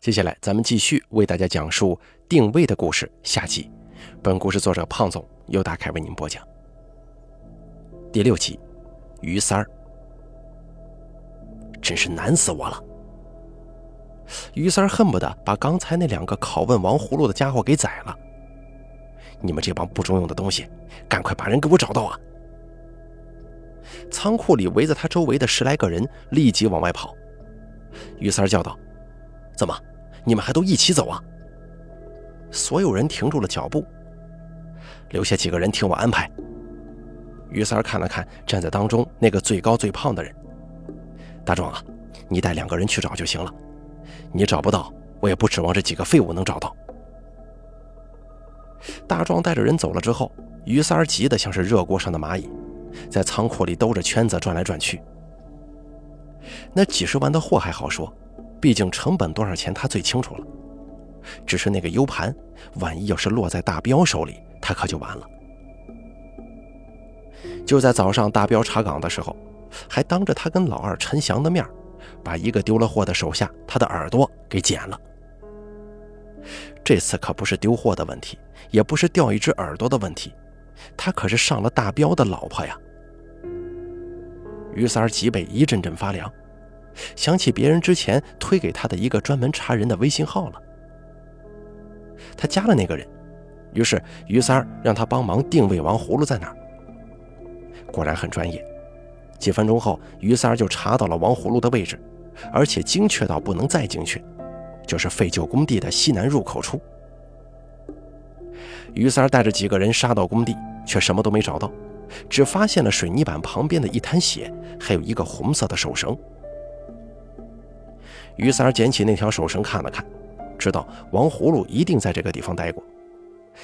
接下来，咱们继续为大家讲述定位的故事下集。本故事作者胖总由大凯为您播讲。第六集，于三儿，真是难死我了。于三儿恨不得把刚才那两个拷问王葫芦的家伙给宰了。你们这帮不中用的东西，赶快把人给我找到啊！仓库里围着他周围的十来个人立即往外跑。于三儿叫道：“怎么？”你们还都一起走啊！所有人停住了脚步，留下几个人听我安排。于三儿看了看站在当中那个最高最胖的人，大壮啊，你带两个人去找就行了。你找不到，我也不指望这几个废物能找到。大壮带着人走了之后，于三儿急得像是热锅上的蚂蚁，在仓库里兜着圈子转来转去。那几十万的货还好说。毕竟成本多少钱，他最清楚了。只是那个 U 盘，万一要是落在大彪手里，他可就完了。就在早上，大彪查岗的时候，还当着他跟老二陈翔的面，把一个丢了货的手下他的耳朵给剪了。这次可不是丢货的问题，也不是掉一只耳朵的问题，他可是上了大彪的老婆呀。于三儿脊背一阵阵发凉。想起别人之前推给他的一个专门查人的微信号了，他加了那个人，于是于三儿让他帮忙定位王葫芦在哪儿。果然很专业，几分钟后，于三儿就查到了王葫芦的位置，而且精确到不能再精确，就是废旧工地的西南入口处。于三儿带着几个人杀到工地，却什么都没找到，只发现了水泥板旁边的一滩血，还有一个红色的手绳。于三儿捡起那条手绳看了看，知道王葫芦一定在这个地方待过，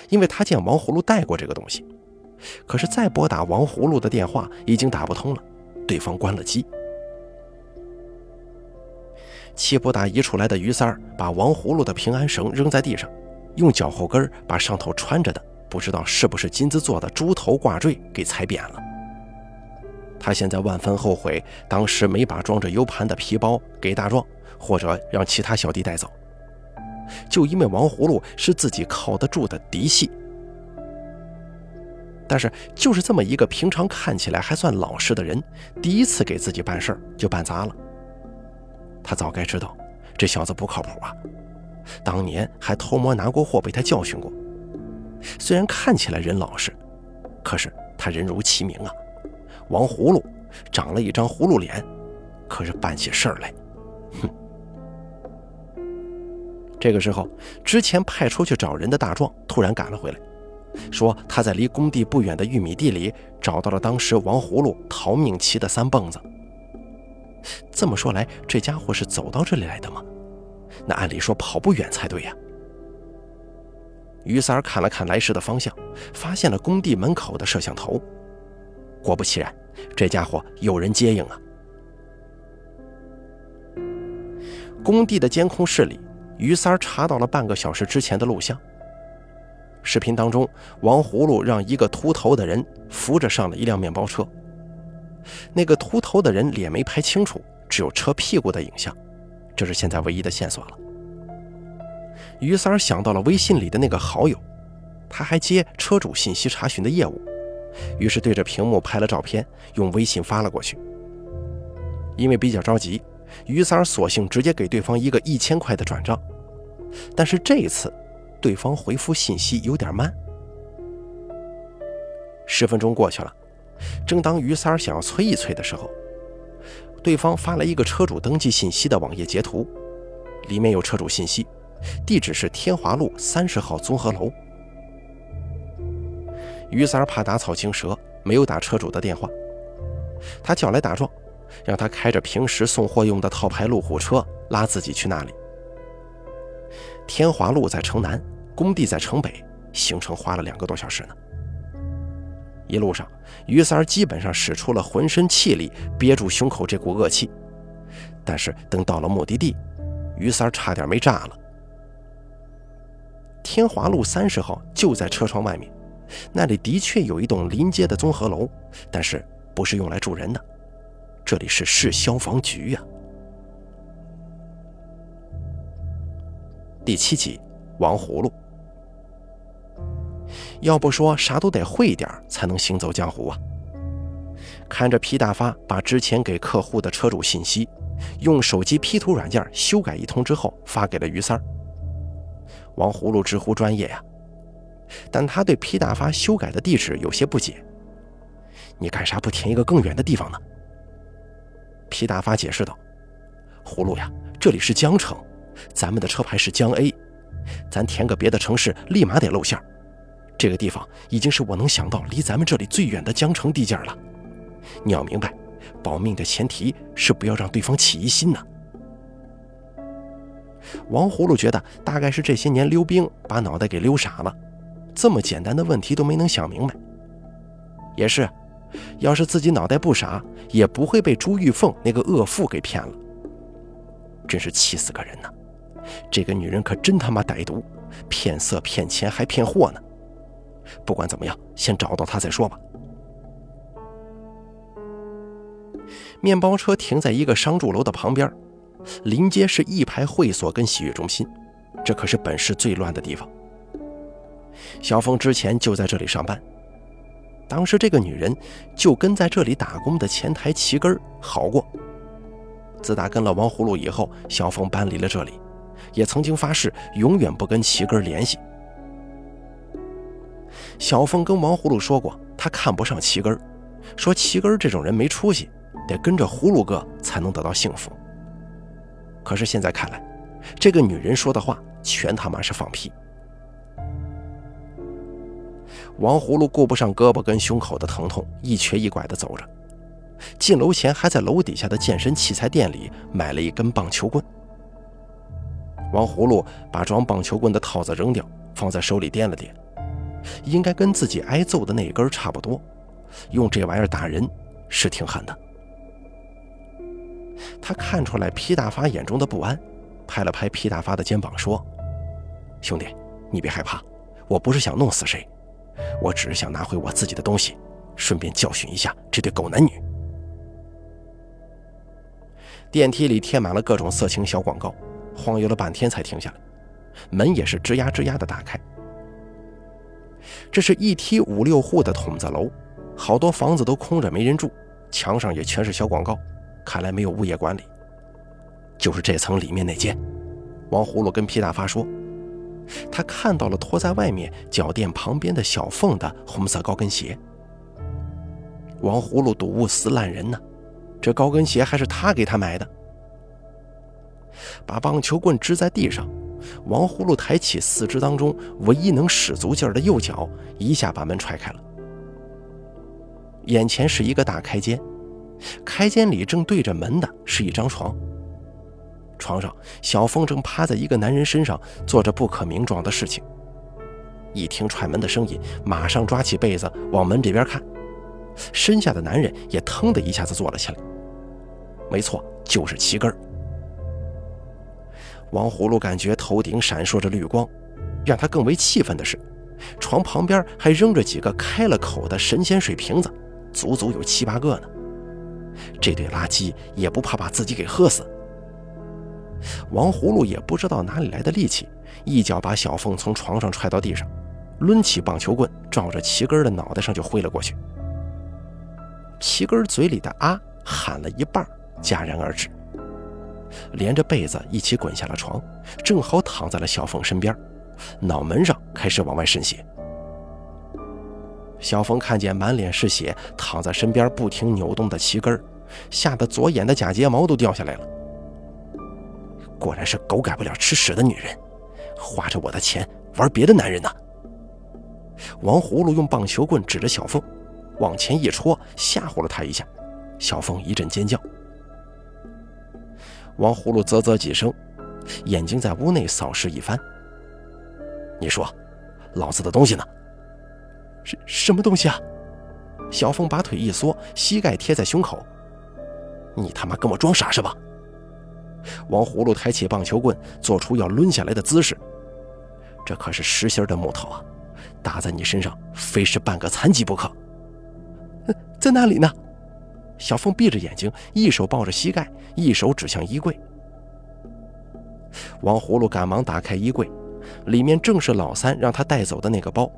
因为他见王葫芦带过这个东西。可是再拨打王葫芦的电话已经打不通了，对方关了机。气不打一处来的于三儿把王葫芦的平安绳扔在地上，用脚后跟把上头穿着的不知道是不是金子做的猪头挂坠给踩扁了。他现在万分后悔当时没把装着 U 盘的皮包给大壮。或者让其他小弟带走，就因为王葫芦是自己靠得住的嫡系。但是，就是这么一个平常看起来还算老实的人，第一次给自己办事儿就办砸了。他早该知道这小子不靠谱啊！当年还偷摸拿过货，被他教训过。虽然看起来人老实，可是他人如其名啊，王葫芦长了一张葫芦脸，可是办起事儿来，这个时候，之前派出去找人的大壮突然赶了回来，说他在离工地不远的玉米地里找到了当时王葫芦逃命骑的三蹦子。这么说来，这家伙是走到这里来的吗？那按理说跑不远才对呀。于三儿看了看来时的方向，发现了工地门口的摄像头。果不其然，这家伙有人接应啊！工地的监控室里。于三儿查到了半个小时之前的录像。视频当中，王葫芦让一个秃头的人扶着上了一辆面包车。那个秃头的人脸没拍清楚，只有车屁股的影像，这是现在唯一的线索了。于三儿想到了微信里的那个好友，他还接车主信息查询的业务，于是对着屏幕拍了照片，用微信发了过去。因为比较着急。于三儿索性直接给对方一个一千块的转账，但是这一次，对方回复信息有点慢。十分钟过去了，正当于三儿想要催一催的时候，对方发来一个车主登记信息的网页截图，里面有车主信息，地址是天华路三十号综合楼。于三儿怕打草惊蛇，没有打车主的电话，他叫来大壮。让他开着平时送货用的套牌路虎车拉自己去那里。天华路在城南，工地在城北，行程花了两个多小时呢。一路上，于三儿基本上使出了浑身气力憋住胸口这股恶气，但是等到了目的地，于三儿差点没炸了。天华路三十号就在车窗外面，那里的确有一栋临街的综合楼，但是不是用来住人的。这里是市消防局呀！第七集，王葫芦。要不说啥都得会点才能行走江湖啊！看着皮大发把之前给客户的车主信息，用手机 P 图软件修改一通之后发给了于三儿。王葫芦直呼专业呀，但他对皮大发修改的地址有些不解：“你干啥不填一个更远的地方呢？”皮大发解释道：“葫芦呀，这里是江城。”咱们的车牌是江 A，咱填个别的城市，立马得露馅。这个地方已经是我能想到离咱们这里最远的江城地界了。你要明白，保命的前提是不要让对方起疑心呢。王葫芦觉得大概是这些年溜冰把脑袋给溜傻了，这么简单的问题都没能想明白。也是，要是自己脑袋不傻，也不会被朱玉凤那个恶妇给骗了。真是气死个人呐！这个女人可真他妈歹毒，骗色骗钱还骗货呢。不管怎么样，先找到她再说吧。面包车停在一个商住楼的旁边，临街是一排会所跟洗浴中心，这可是本市最乱的地方。小峰之前就在这里上班，当时这个女人就跟在这里打工的前台齐根好过。自打跟了王葫芦以后，小凤搬离了这里。也曾经发誓永远不跟齐根联系。小凤跟王葫芦说过，她看不上齐根，说齐根这种人没出息，得跟着葫芦哥才能得到幸福。可是现在看来，这个女人说的话全他妈是放屁。王葫芦顾不上胳膊跟胸口的疼痛，一瘸一拐地走着，进楼前还在楼底下的健身器材店里买了一根棒球棍。王葫芦把装棒球棍的套子扔掉，放在手里掂了掂，应该跟自己挨揍的那根差不多。用这玩意儿打人是挺狠的。他看出来皮大发眼中的不安，拍了拍皮大发的肩膀说：“兄弟，你别害怕，我不是想弄死谁，我只是想拿回我自己的东西，顺便教训一下这对狗男女。”电梯里贴满了各种色情小广告。晃悠了半天才停下来，门也是吱呀吱呀的打开。这是一梯五六户的筒子楼，好多房子都空着没人住，墙上也全是小广告，看来没有物业管理。就是这层里面那间，王葫芦跟皮大发说，他看到了拖在外面脚垫旁边的小缝的红色高跟鞋。王葫芦睹物思烂人呢，这高跟鞋还是他给他买的。把棒球棍支在地上，王葫芦抬起四肢当中唯一能使足劲儿的右脚，一下把门踹开了。眼前是一个大开间，开间里正对着门的是一张床。床上，小凤正趴在一个男人身上做着不可名状的事情。一听踹门的声音，马上抓起被子往门这边看，身下的男人也腾的一下子坐了起来。没错，就是齐根儿。王葫芦感觉头顶闪烁着绿光，让他更为气愤的是，床旁边还扔着几个开了口的神仙水瓶子，足足有七八个呢。这堆垃圾也不怕把自己给喝死。王葫芦也不知道哪里来的力气，一脚把小凤从床上踹到地上，抡起棒球棍，照着齐根的脑袋上就挥了过去。齐根嘴里的“啊”喊了一半，戛然而止。连着被子一起滚下了床，正好躺在了小凤身边，脑门上开始往外渗血。小凤看见满脸是血、躺在身边不停扭动的齐根吓得左眼的假睫毛都掉下来了。果然是狗改不了吃屎的女人，花着我的钱玩别的男人呢。王葫芦用棒球棍指着小凤，往前一戳，吓唬了她一下。小凤一阵尖叫。王葫芦啧啧几声，眼睛在屋内扫视一番。你说，老子的东西呢？什什么东西啊？小凤把腿一缩，膝盖贴在胸口。你他妈跟我装傻是吧？王葫芦抬起棒球棍，做出要抡下来的姿势。这可是实心的木头啊，打在你身上，非是半个残疾不可。在那里呢？小凤闭着眼睛，一手抱着膝盖，一手指向衣柜。王葫芦赶忙打开衣柜，里面正是老三让他带走的那个包。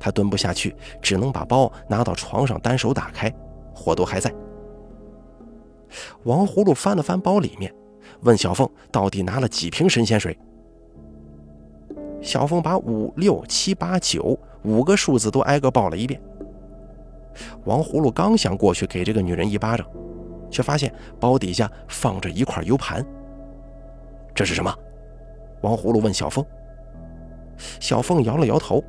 他蹲不下去，只能把包拿到床上，单手打开，货都还在。王葫芦翻了翻包里面，问小凤到底拿了几瓶神仙水。小凤把五六七八九五个数字都挨个报了一遍。王葫芦刚想过去给这个女人一巴掌，却发现包底下放着一块 U 盘。这是什么？王葫芦问小凤。小凤摇了摇头。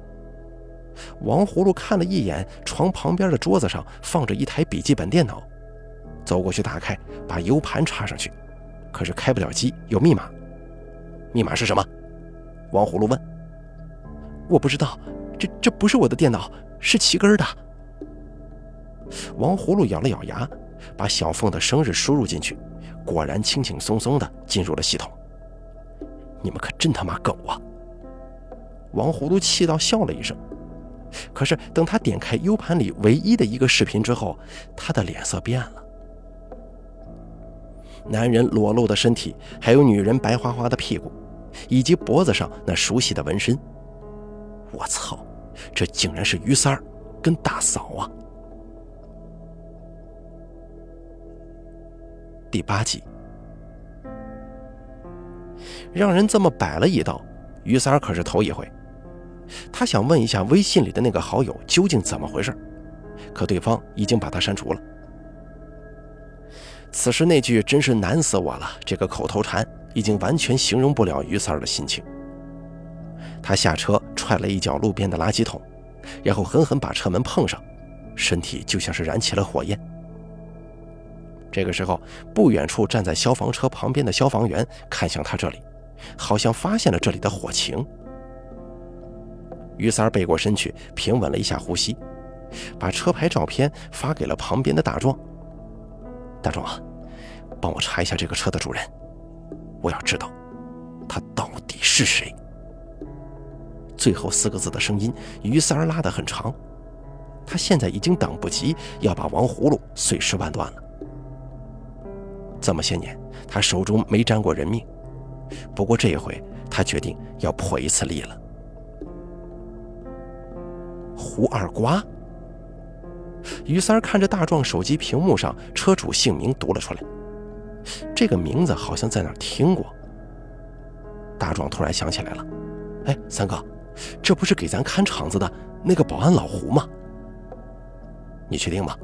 王葫芦看了一眼床旁边的桌子上放着一台笔记本电脑，走过去打开，把 U 盘插上去，可是开不了机，有密码。密码是什么？王葫芦问。我不知道，这这不是我的电脑，是齐根的。王葫芦咬了咬牙，把小凤的生日输入进去，果然轻轻松松的进入了系统。你们可真他妈狗啊！王葫芦气到笑了一声。可是等他点开 U 盘里唯一的一个视频之后，他的脸色变了。男人裸露的身体，还有女人白花花的屁股，以及脖子上那熟悉的纹身。我操，这竟然是于三儿跟大嫂啊！第八集，让人这么摆了一道，于三儿可是头一回。他想问一下微信里的那个好友究竟怎么回事，可对方已经把他删除了。此时那句“真是难死我了”这个口头禅已经完全形容不了于三儿的心情。他下车踹了一脚路边的垃圾桶，然后狠狠把车门碰上，身体就像是燃起了火焰。这个时候，不远处站在消防车旁边的消防员看向他这里，好像发现了这里的火情。于三儿背过身去，平稳了一下呼吸，把车牌照片发给了旁边的大壮。大壮啊，帮我查一下这个车的主人，我要知道他到底是谁。最后四个字的声音，于三儿拉得很长，他现在已经等不及要把王葫芦碎尸万段了。这么些年，他手中没沾过人命，不过这一回，他决定要破一次例了。胡二瓜。于三看着大壮手机屏幕上车主姓名读了出来，这个名字好像在哪儿听过。大壮突然想起来了，哎，三哥，这不是给咱看场子的那个保安老胡吗？你确定吗？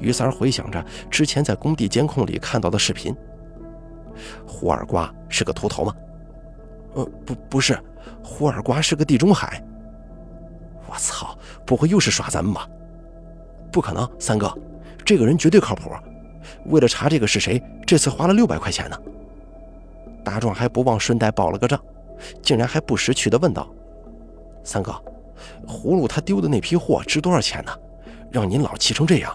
于三回想着之前在工地监控里看到的视频，胡二瓜是个秃头吗？呃，不，不是，胡二瓜是个地中海。我操，不会又是耍咱们吧？不可能，三哥，这个人绝对靠谱。为了查这个是谁，这次花了六百块钱呢。大壮还不忘顺带报了个账，竟然还不识趣地问道：“三哥，葫芦他丢的那批货值多少钱呢？让您老气成这样？”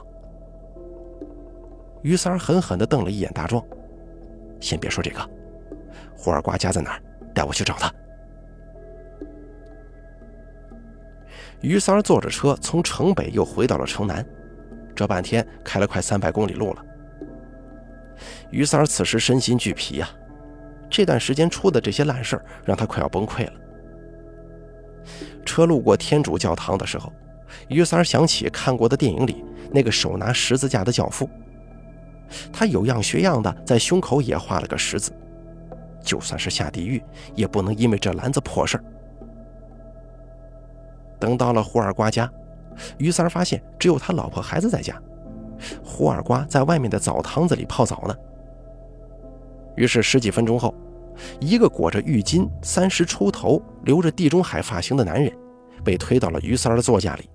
于三狠狠地瞪了一眼大壮，先别说这个，胡二瓜家在哪儿？带我去找他。于三儿坐着车从城北又回到了城南，这半天开了快三百公里路了。于三儿此时身心俱疲呀，这段时间出的这些烂事儿让他快要崩溃了。车路过天主教堂的时候，于三儿想起看过的电影里那个手拿十字架的教父。他有样学样的在胸口也画了个十字，就算是下地狱，也不能因为这篮子破事儿。等到了胡二瓜家，于三发现只有他老婆孩子在家，胡二瓜在外面的澡堂子里泡澡呢。于是十几分钟后，一个裹着浴巾、三十出头、留着地中海发型的男人，被推到了于三的座驾里。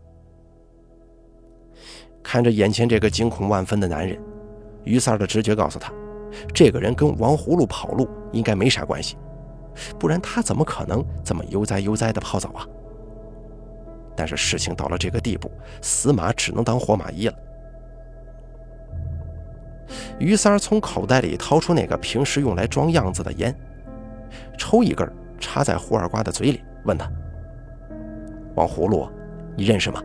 看着眼前这个惊恐万分的男人。于三的直觉告诉他，这个人跟王葫芦跑路应该没啥关系，不然他怎么可能这么悠哉悠哉的泡澡啊？但是事情到了这个地步，死马只能当活马医了。于三儿从口袋里掏出那个平时用来装样子的烟，抽一根，插在胡二瓜的嘴里，问他：“王葫芦，你认识吗？”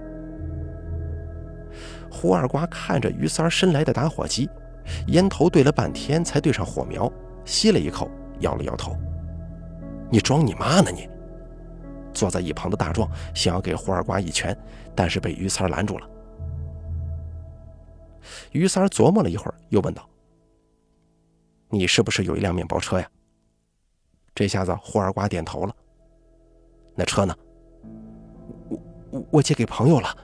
胡二瓜看着于三儿伸来的打火机。烟头对了半天才对上火苗，吸了一口，摇了摇头：“你装你妈呢你！”坐在一旁的大壮想要给胡二瓜一拳，但是被于三拦住了。于三琢磨了一会儿，又问道：“你是不是有一辆面包车呀？”这下子胡二瓜点头了。那车呢？我我我借给朋友了。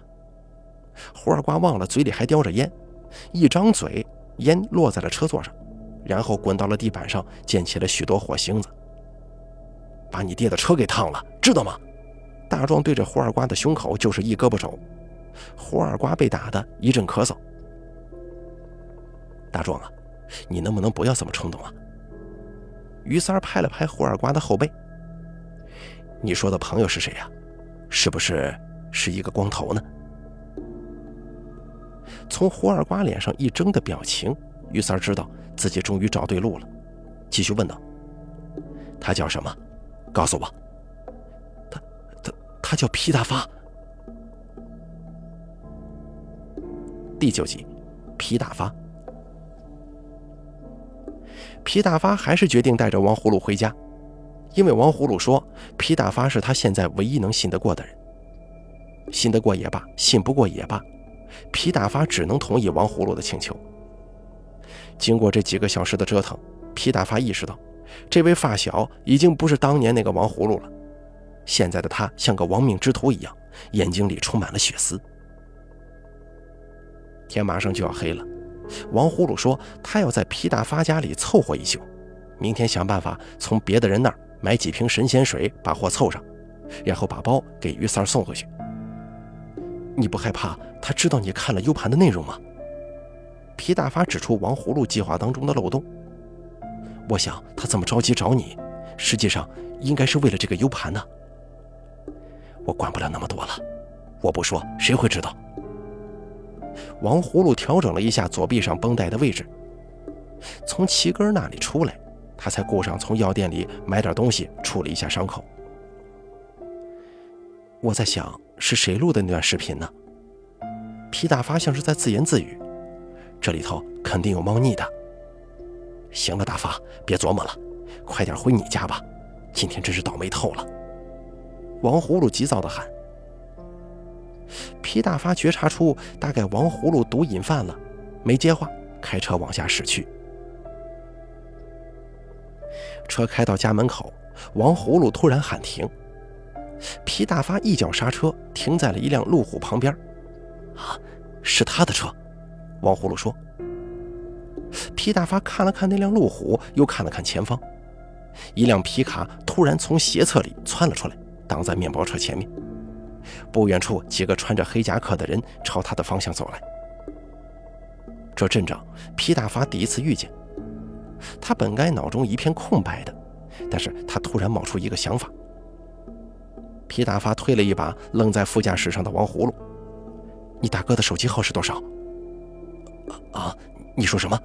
胡二瓜忘了嘴里还叼着烟，一张嘴，烟落在了车座上，然后滚到了地板上，溅起了许多火星子。把你爹的车给烫了，知道吗？大壮对着胡二瓜的胸口就是一胳膊肘，胡二瓜被打的一阵咳嗽。大壮啊，你能不能不要这么冲动啊？于三拍了拍胡二瓜的后背。你说的朋友是谁呀？是不是是一个光头呢？从胡二瓜脸上一怔的表情，于三知道自己终于找对路了，继续问道：“他叫什么？告诉我。”他他他叫皮大发。第九集，皮大发。皮大发还是决定带着王葫芦回家，因为王葫芦说皮大发是他现在唯一能信得过的人。信得过也罢，信不过也罢，皮大发只能同意王葫芦的请求。经过这几个小时的折腾，皮大发意识到，这位发小已经不是当年那个王葫芦了，现在的他像个亡命之徒一样，眼睛里充满了血丝。天马上就要黑了。王葫芦说：“他要在皮大发家里凑合一宿，明天想办法从别的人那儿买几瓶神仙水，把货凑上，然后把包给于三送回去。你不害怕他知道你看了 U 盘的内容吗？”皮大发指出王葫芦计划当中的漏洞。我想他这么着急找你，实际上应该是为了这个 U 盘呢。我管不了那么多了，我不说谁会知道？王葫芦调整了一下左臂上绷带的位置，从齐根那里出来，他才顾上从药店里买点东西处理一下伤口。我在想，是谁录的那段视频呢？皮大发像是在自言自语，这里头肯定有猫腻的。行了，大发，别琢磨了，快点回你家吧，今天真是倒霉透了。王葫芦急躁地喊。皮大发觉察出大概王葫芦毒瘾犯了，没接话，开车往下驶去。车开到家门口，王葫芦突然喊停。皮大发一脚刹车，停在了一辆路虎旁边。啊，是他的车！王葫芦说。皮大发看了看那辆路虎，又看了看前方，一辆皮卡突然从斜侧里窜了出来，挡在面包车前面。不远处，几个穿着黑夹克的人朝他的方向走来。这阵仗，皮大发第一次遇见。他本该脑中一片空白的，但是他突然冒出一个想法。皮大发推了一把愣在副驾驶上的王葫芦：“你大哥的手机号是多少？”“啊，你说什么？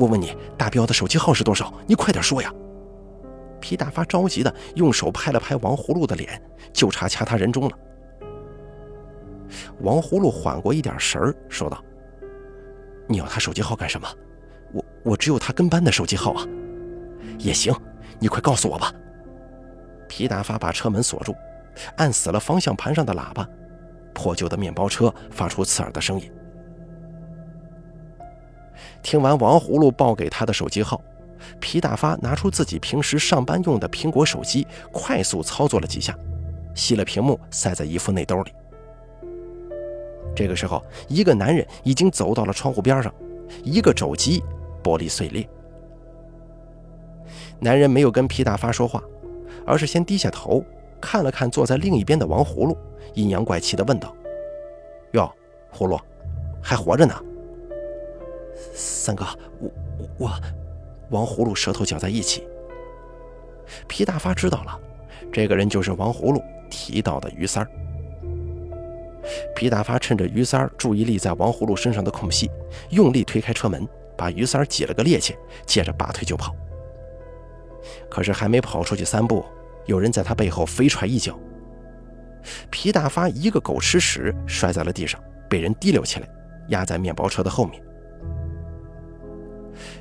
我问你，大彪的手机号是多少？你快点说呀！”皮大发着急的用手拍了拍王葫芦的脸，就差掐他人中了。王葫芦缓过一点神儿，说道：“你要他手机号干什么？我我只有他跟班的手机号啊。也行，你快告诉我吧。”皮大发把车门锁住，按死了方向盘上的喇叭，破旧的面包车发出刺耳的声音。听完王葫芦报给他的手机号。皮大发拿出自己平时上班用的苹果手机，快速操作了几下，熄了屏幕，塞在衣服内兜里。这个时候，一个男人已经走到了窗户边上，一个肘击，玻璃碎裂。男人没有跟皮大发说话，而是先低下头看了看坐在另一边的王葫芦，阴阳怪气地问道：“哟，葫芦，还活着呢？”三哥，我我。王葫芦舌头搅在一起。皮大发知道了，这个人就是王葫芦提到的于三儿。皮大发趁着于三儿注意力在王葫芦身上的空隙，用力推开车门，把于三儿挤了个趔趄，接着拔腿就跑。可是还没跑出去三步，有人在他背后飞踹一脚，皮大发一个狗吃屎摔在了地上，被人提溜起来，压在面包车的后面。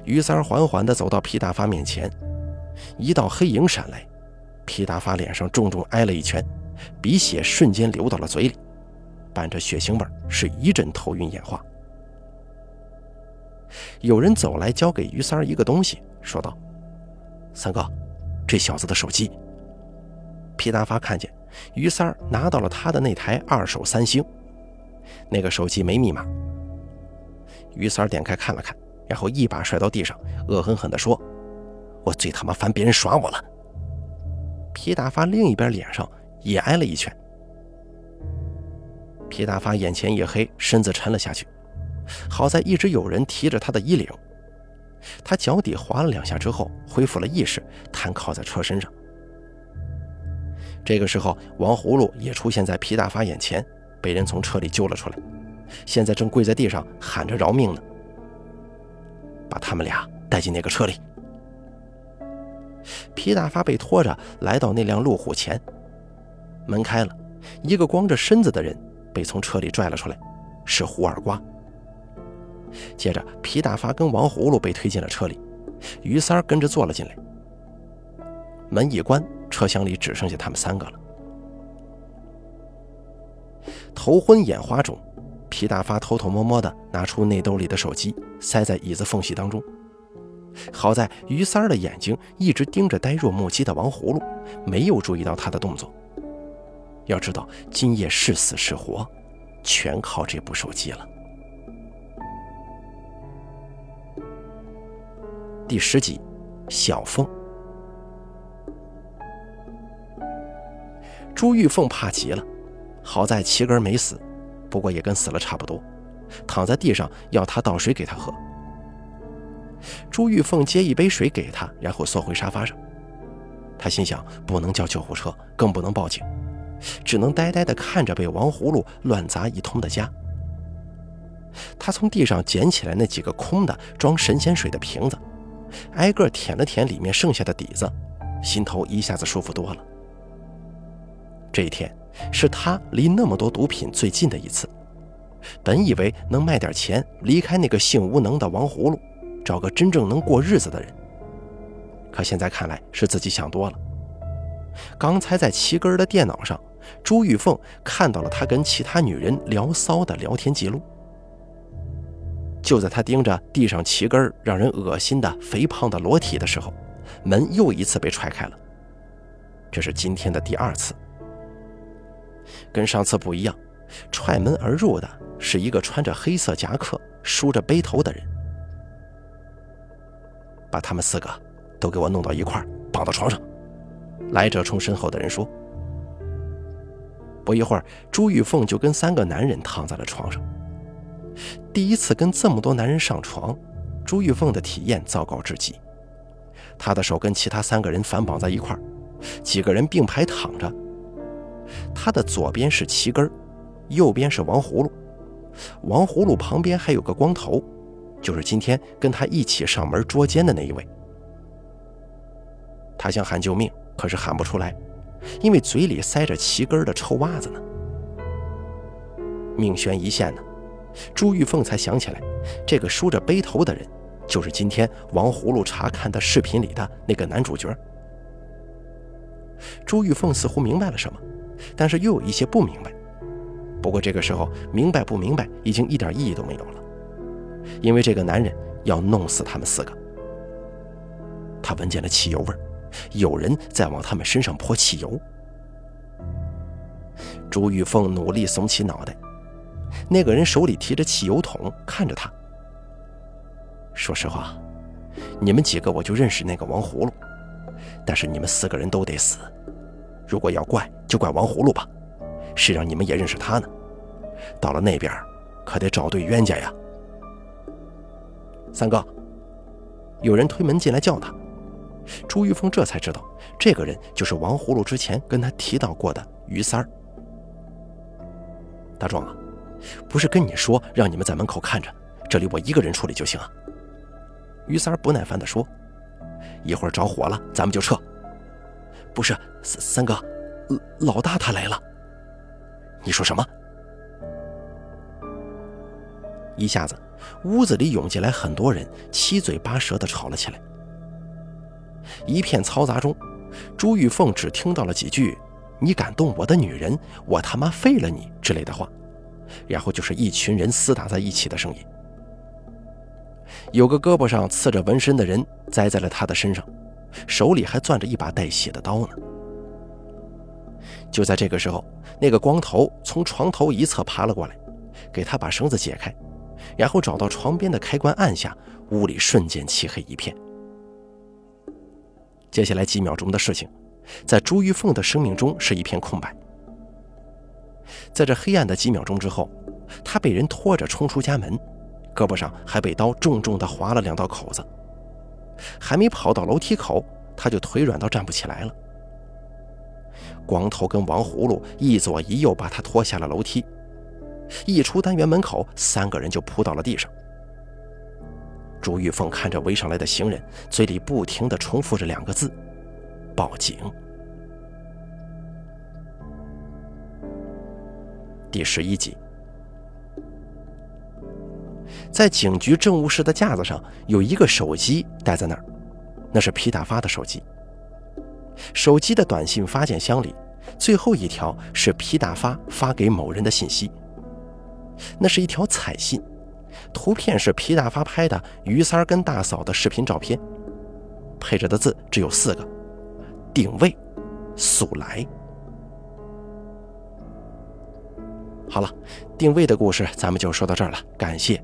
于三缓缓地走到皮大发面前，一道黑影闪来，皮大发脸上重重挨了一拳，鼻血瞬间流到了嘴里，伴着血腥味是一阵头晕眼花。有人走来，交给于三一个东西，说道：“三哥，这小子的手机。”皮大发看见于三拿到了他的那台二手三星，那个手机没密码。于三点开看了看，然后一把摔到地上，恶狠狠地说：“我最他妈烦别人耍我了。”皮大发另一边脸上也挨了一拳。皮大发眼前一黑，身子沉了下去。好在一直有人提着他的衣领，他脚底滑了两下之后恢复了意识，瘫靠在车身上。这个时候，王葫芦也出现在皮大发眼前，被人从车里救了出来，现在正跪在地上喊着饶命呢。把他们俩带进那个车里。皮大发被拖着来到那辆路虎前，门开了，一个光着身子的人被从车里拽了出来，是胡二瓜。接着，皮大发跟王葫芦被推进了车里，于三儿跟着坐了进来。门一关，车厢里只剩下他们三个了。头昏眼花中，皮大发偷偷摸摸地拿出内兜里的手机，塞在椅子缝隙当中。好在于三儿的眼睛一直盯着呆若木鸡的王葫芦，没有注意到他的动作。要知道，今夜是死是活，全靠这部手机了。第十集，小凤。朱玉凤怕极了，好在齐根没死，不过也跟死了差不多，躺在地上要他倒水给他喝。朱玉凤接一杯水给他，然后缩回沙发上。他心想，不能叫救护车，更不能报警，只能呆呆地看着被王葫芦乱砸一通的家。他从地上捡起来那几个空的装神仙水的瓶子。挨个舔了舔里面剩下的底子，心头一下子舒服多了。这一天是他离那么多毒品最近的一次，本以为能卖点钱，离开那个性无能的王葫芦，找个真正能过日子的人。可现在看来是自己想多了。刚才在齐根的电脑上，朱玉凤看到了他跟其他女人聊骚的聊天记录。就在他盯着地上齐根让人恶心的肥胖的裸体的时候，门又一次被踹开了。这是今天的第二次。跟上次不一样，踹门而入的是一个穿着黑色夹克、梳着背头的人。把他们四个都给我弄到一块儿绑到床上。来者冲身后的人说。不一会儿，朱玉凤就跟三个男人躺在了床上。第一次跟这么多男人上床，朱玉凤的体验糟糕至极。她的手跟其他三个人反绑在一块儿，几个人并排躺着。他的左边是齐根右边是王葫芦。王葫芦旁边还有个光头，就是今天跟他一起上门捉奸的那一位。他想喊救命，可是喊不出来，因为嘴里塞着齐根的臭袜子呢。命悬一线呢。朱玉凤才想起来，这个梳着背头的人，就是今天王葫芦查看的视频里的那个男主角。朱玉凤似乎明白了什么，但是又有一些不明白。不过这个时候，明白不明白已经一点意义都没有了，因为这个男人要弄死他们四个。他闻见了汽油味有人在往他们身上泼汽油。朱玉凤努力耸起脑袋。那个人手里提着汽油桶，看着他。说实话，你们几个我就认识那个王葫芦，但是你们四个人都得死。如果要怪，就怪王葫芦吧，谁让你们也认识他呢？到了那边，可得找对冤家呀。三哥，有人推门进来叫他。朱玉峰这才知道，这个人就是王葫芦之前跟他提到过的于三儿。大壮啊！不是跟你说让你们在门口看着，这里我一个人处理就行啊。于三儿不耐烦地说：“一会儿着火了，咱们就撤。”不是三三哥，老大他来了。你说什么？一下子，屋子里涌进来很多人，七嘴八舌的吵了起来。一片嘈杂中，朱玉凤只听到了几句“你敢动我的女人，我他妈废了你”之类的话，然后就是一群人厮打在一起的声音。有个胳膊上刺着纹身的人栽在了他的身上，手里还攥着一把带血的刀呢。就在这个时候，那个光头从床头一侧爬了过来，给他把绳子解开，然后找到床边的开关按下，屋里瞬间漆黑一片。接下来几秒钟的事情，在朱玉凤的生命中是一片空白。在这黑暗的几秒钟之后，她被人拖着冲出家门，胳膊上还被刀重重地划了两道口子。还没跑到楼梯口，他就腿软到站不起来了。光头跟王葫芦一左一右把他拖下了楼梯，一出单元门口，三个人就扑到了地上。朱玉凤看着围上来的行人，嘴里不停地重复着两个字：“报警。”第十一集，在警局政务室的架子上有一个手机待在那儿，那是皮大发的手机。手机的短信发件箱里，最后一条是皮大发发给某人的信息。那是一条彩信，图片是皮大发拍的于三儿跟大嫂的视频照片，配着的字只有四个：定位，速来。好了，定位的故事咱们就说到这儿了，感谢